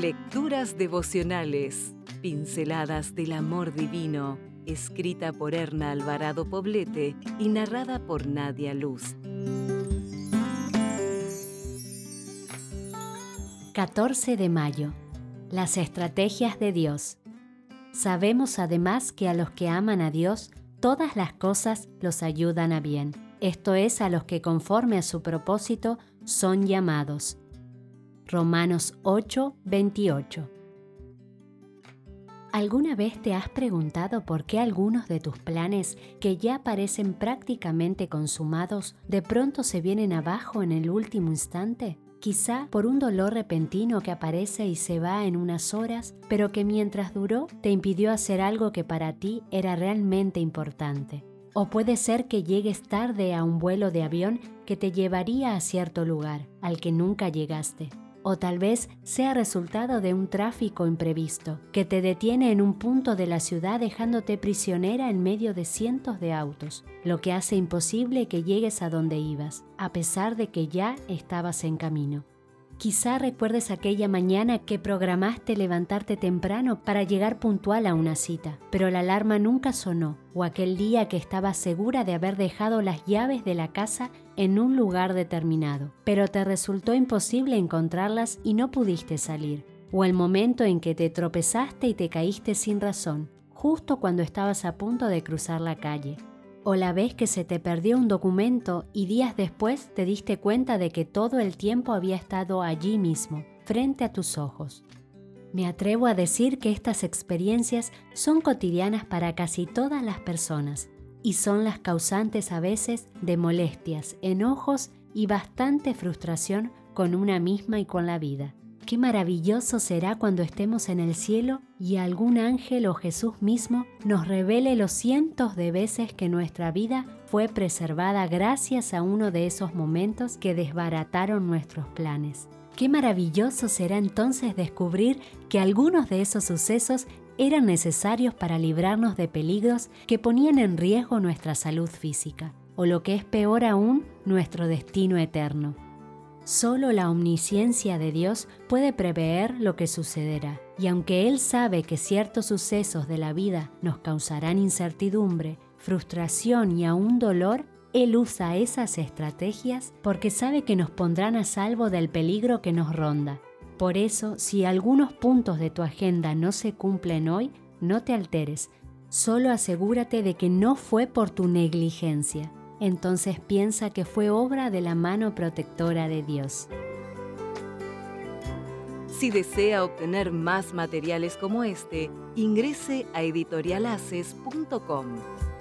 Lecturas devocionales, pinceladas del amor divino, escrita por Erna Alvarado Poblete y narrada por Nadia Luz. 14 de mayo. Las estrategias de Dios. Sabemos además que a los que aman a Dios, todas las cosas los ayudan a bien. Esto es a los que conforme a su propósito son llamados. Romanos 8, 28. ¿Alguna vez te has preguntado por qué algunos de tus planes que ya parecen prácticamente consumados de pronto se vienen abajo en el último instante? Quizá por un dolor repentino que aparece y se va en unas horas, pero que mientras duró te impidió hacer algo que para ti era realmente importante. O puede ser que llegues tarde a un vuelo de avión que te llevaría a cierto lugar, al que nunca llegaste. O tal vez sea resultado de un tráfico imprevisto que te detiene en un punto de la ciudad dejándote prisionera en medio de cientos de autos, lo que hace imposible que llegues a donde ibas, a pesar de que ya estabas en camino. Quizá recuerdes aquella mañana que programaste levantarte temprano para llegar puntual a una cita, pero la alarma nunca sonó, o aquel día que estabas segura de haber dejado las llaves de la casa en un lugar determinado, pero te resultó imposible encontrarlas y no pudiste salir, o el momento en que te tropezaste y te caíste sin razón, justo cuando estabas a punto de cruzar la calle, o la vez que se te perdió un documento y días después te diste cuenta de que todo el tiempo había estado allí mismo, frente a tus ojos. Me atrevo a decir que estas experiencias son cotidianas para casi todas las personas y son las causantes a veces de molestias, enojos y bastante frustración con una misma y con la vida. Qué maravilloso será cuando estemos en el cielo y algún ángel o Jesús mismo nos revele los cientos de veces que nuestra vida fue preservada gracias a uno de esos momentos que desbarataron nuestros planes. Qué maravilloso será entonces descubrir que algunos de esos sucesos eran necesarios para librarnos de peligros que ponían en riesgo nuestra salud física, o lo que es peor aún, nuestro destino eterno. Solo la omnisciencia de Dios puede prever lo que sucederá, y aunque Él sabe que ciertos sucesos de la vida nos causarán incertidumbre, frustración y aún dolor, Él usa esas estrategias porque sabe que nos pondrán a salvo del peligro que nos ronda. Por eso, si algunos puntos de tu agenda no se cumplen hoy, no te alteres, solo asegúrate de que no fue por tu negligencia entonces piensa que fue obra de la mano protectora de Dios. Si desea obtener más materiales como este, ingrese a editorialaces.com.